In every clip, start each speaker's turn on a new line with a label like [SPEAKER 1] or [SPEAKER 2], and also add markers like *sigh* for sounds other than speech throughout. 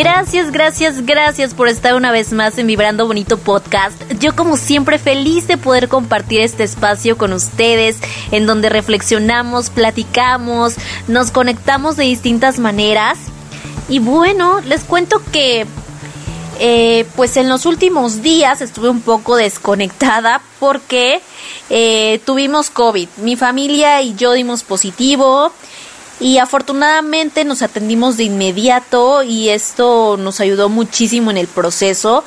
[SPEAKER 1] Gracias, gracias, gracias por estar una vez más en Vibrando Bonito Podcast. Yo como siempre feliz de poder compartir este espacio con ustedes, en donde reflexionamos, platicamos, nos conectamos de distintas maneras. Y bueno, les cuento que eh, pues en los últimos días estuve un poco desconectada porque eh, tuvimos COVID. Mi familia y yo dimos positivo y afortunadamente nos atendimos de inmediato y esto nos ayudó muchísimo en el proceso.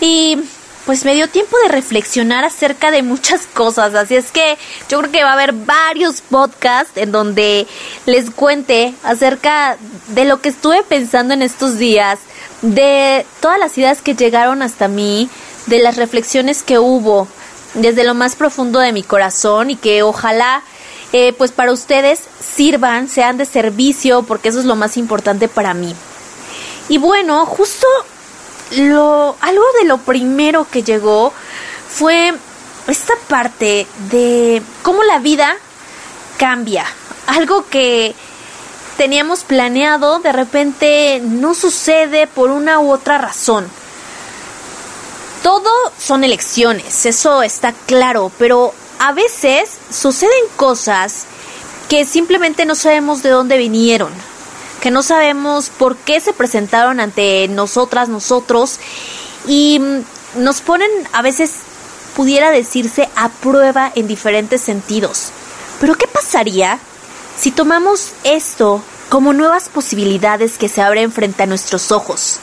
[SPEAKER 1] Y pues me dio tiempo de reflexionar acerca de muchas *laughs* cosas, así es que yo creo que va a haber varios podcasts en donde les cuente acerca de lo que estuve pensando en estos días, de todas las ideas que llegaron hasta mí, de las reflexiones que hubo desde lo más profundo de mi corazón y que ojalá eh, pues para ustedes sirvan, sean de servicio, porque eso es lo más importante para mí. Y bueno, justo lo, algo de lo primero que llegó fue esta parte de cómo la vida cambia. Algo que teníamos planeado de repente no sucede por una u otra razón. Todo son elecciones, eso está claro, pero a veces suceden cosas que simplemente no sabemos de dónde vinieron, que no sabemos por qué se presentaron ante nosotras, nosotros, y mm, nos ponen a veces, pudiera decirse, a prueba en diferentes sentidos. Pero ¿qué pasaría si tomamos esto como nuevas posibilidades que se abren frente a nuestros ojos?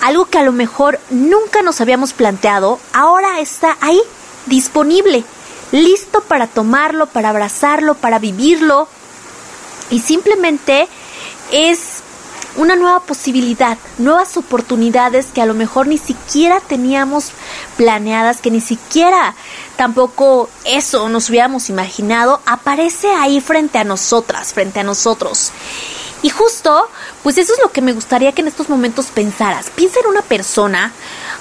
[SPEAKER 1] Algo que a lo mejor nunca nos habíamos planteado, ahora está ahí, disponible listo para tomarlo, para abrazarlo, para vivirlo. Y simplemente es una nueva posibilidad, nuevas oportunidades que a lo mejor ni siquiera teníamos planeadas, que ni siquiera tampoco eso nos hubiéramos imaginado, aparece ahí frente a nosotras, frente a nosotros. Y justo, pues eso es lo que me gustaría que en estos momentos pensaras. Piensa en una persona,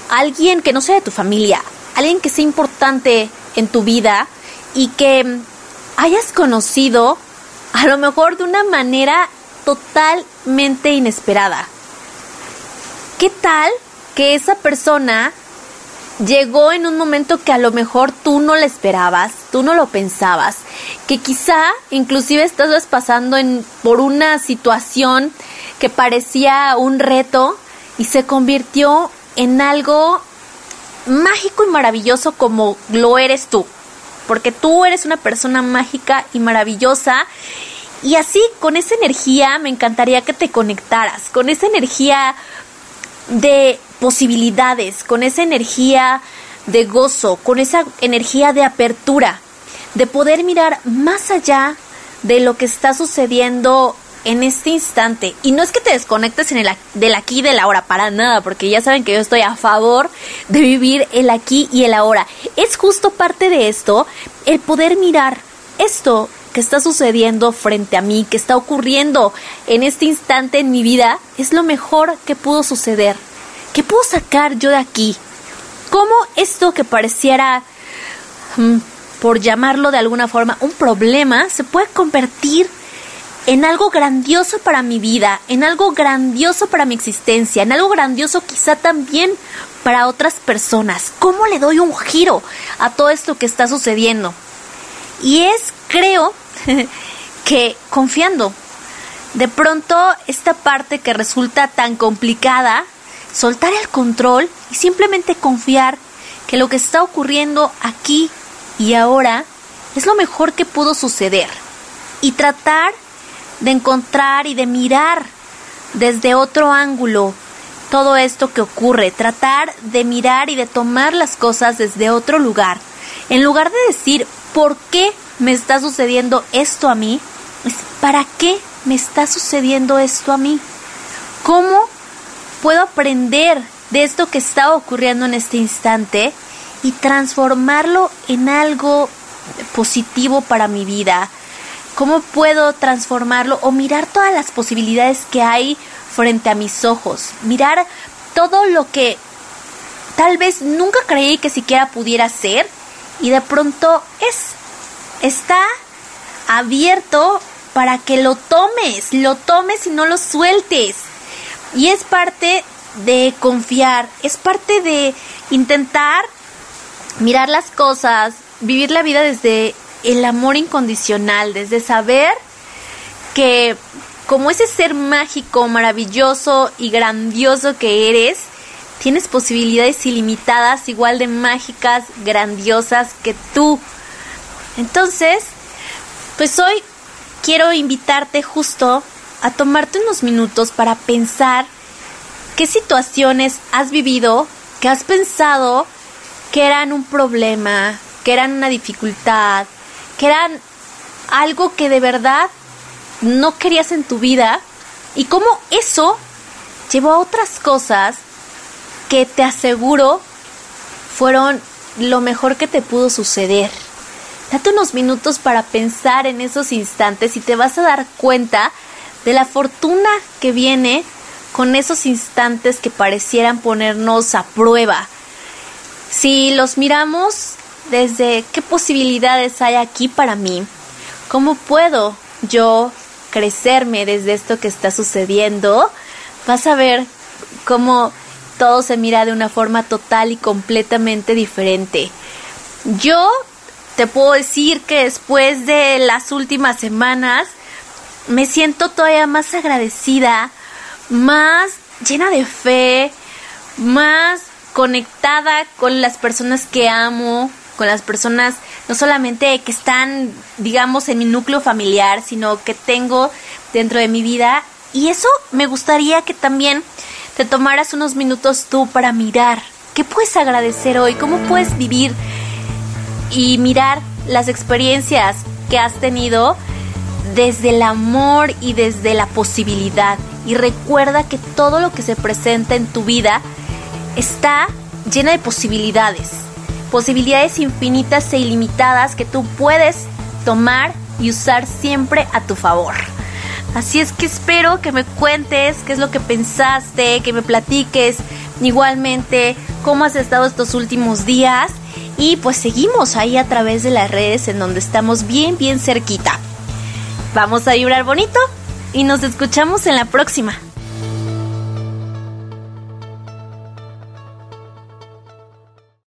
[SPEAKER 1] alguien que no sea de tu familia, alguien que sea importante en tu vida y que hayas conocido a lo mejor de una manera totalmente inesperada. ¿Qué tal que esa persona llegó en un momento que a lo mejor tú no le esperabas, tú no lo pensabas, que quizá inclusive estás pasando en, por una situación que parecía un reto y se convirtió en algo mágico y maravilloso como lo eres tú. Porque tú eres una persona mágica y maravillosa. Y así, con esa energía, me encantaría que te conectaras, con esa energía de posibilidades, con esa energía de gozo, con esa energía de apertura, de poder mirar más allá de lo que está sucediendo en este instante. Y no es que te desconectes en el del aquí y del ahora, para nada, porque ya saben que yo estoy a favor de vivir el aquí y el ahora. Es justo parte de esto el poder mirar esto que está sucediendo frente a mí, que está ocurriendo en este instante en mi vida, es lo mejor que pudo suceder. ¿Qué puedo sacar yo de aquí? ¿Cómo esto que pareciera, mm, por llamarlo de alguna forma, un problema, se puede convertir en algo grandioso para mi vida, en algo grandioso para mi existencia, en algo grandioso quizá también para otras personas. ¿Cómo le doy un giro a todo esto que está sucediendo? Y es, creo, *laughs* que confiando. De pronto, esta parte que resulta tan complicada, soltar el control y simplemente confiar que lo que está ocurriendo aquí y ahora es lo mejor que pudo suceder. Y tratar de encontrar y de mirar desde otro ángulo todo esto que ocurre, tratar de mirar y de tomar las cosas desde otro lugar. En lugar de decir, ¿por qué me está sucediendo esto a mí? ¿para qué me está sucediendo esto a mí? ¿Cómo puedo aprender de esto que está ocurriendo en este instante y transformarlo en algo positivo para mi vida? ¿Cómo puedo transformarlo o mirar todas las posibilidades que hay frente a mis ojos? Mirar todo lo que tal vez nunca creí que siquiera pudiera ser y de pronto es. Está abierto para que lo tomes, lo tomes y no lo sueltes. Y es parte de confiar, es parte de intentar mirar las cosas, vivir la vida desde el amor incondicional, desde saber que como ese ser mágico, maravilloso y grandioso que eres, tienes posibilidades ilimitadas, igual de mágicas, grandiosas que tú. Entonces, pues hoy quiero invitarte justo a tomarte unos minutos para pensar qué situaciones has vivido, que has pensado que eran un problema, que eran una dificultad, que eran algo que de verdad no querías en tu vida y cómo eso llevó a otras cosas que te aseguro fueron lo mejor que te pudo suceder. Date unos minutos para pensar en esos instantes y te vas a dar cuenta de la fortuna que viene con esos instantes que parecieran ponernos a prueba. Si los miramos desde qué posibilidades hay aquí para mí, cómo puedo yo crecerme desde esto que está sucediendo, vas a ver cómo todo se mira de una forma total y completamente diferente. Yo te puedo decir que después de las últimas semanas me siento todavía más agradecida, más llena de fe, más conectada con las personas que amo, con las personas no solamente que están, digamos, en mi núcleo familiar, sino que tengo dentro de mi vida. Y eso me gustaría que también te tomaras unos minutos tú para mirar. ¿Qué puedes agradecer hoy? ¿Cómo puedes vivir y mirar las experiencias que has tenido desde el amor y desde la posibilidad? Y recuerda que todo lo que se presenta en tu vida está llena de posibilidades, posibilidades infinitas e ilimitadas que tú puedes tomar y usar siempre a tu favor. Así es que espero que me cuentes qué es lo que pensaste, que me platiques igualmente cómo has estado estos últimos días y pues seguimos ahí a través de las redes en donde estamos bien, bien cerquita. Vamos a vibrar bonito y nos escuchamos en la próxima.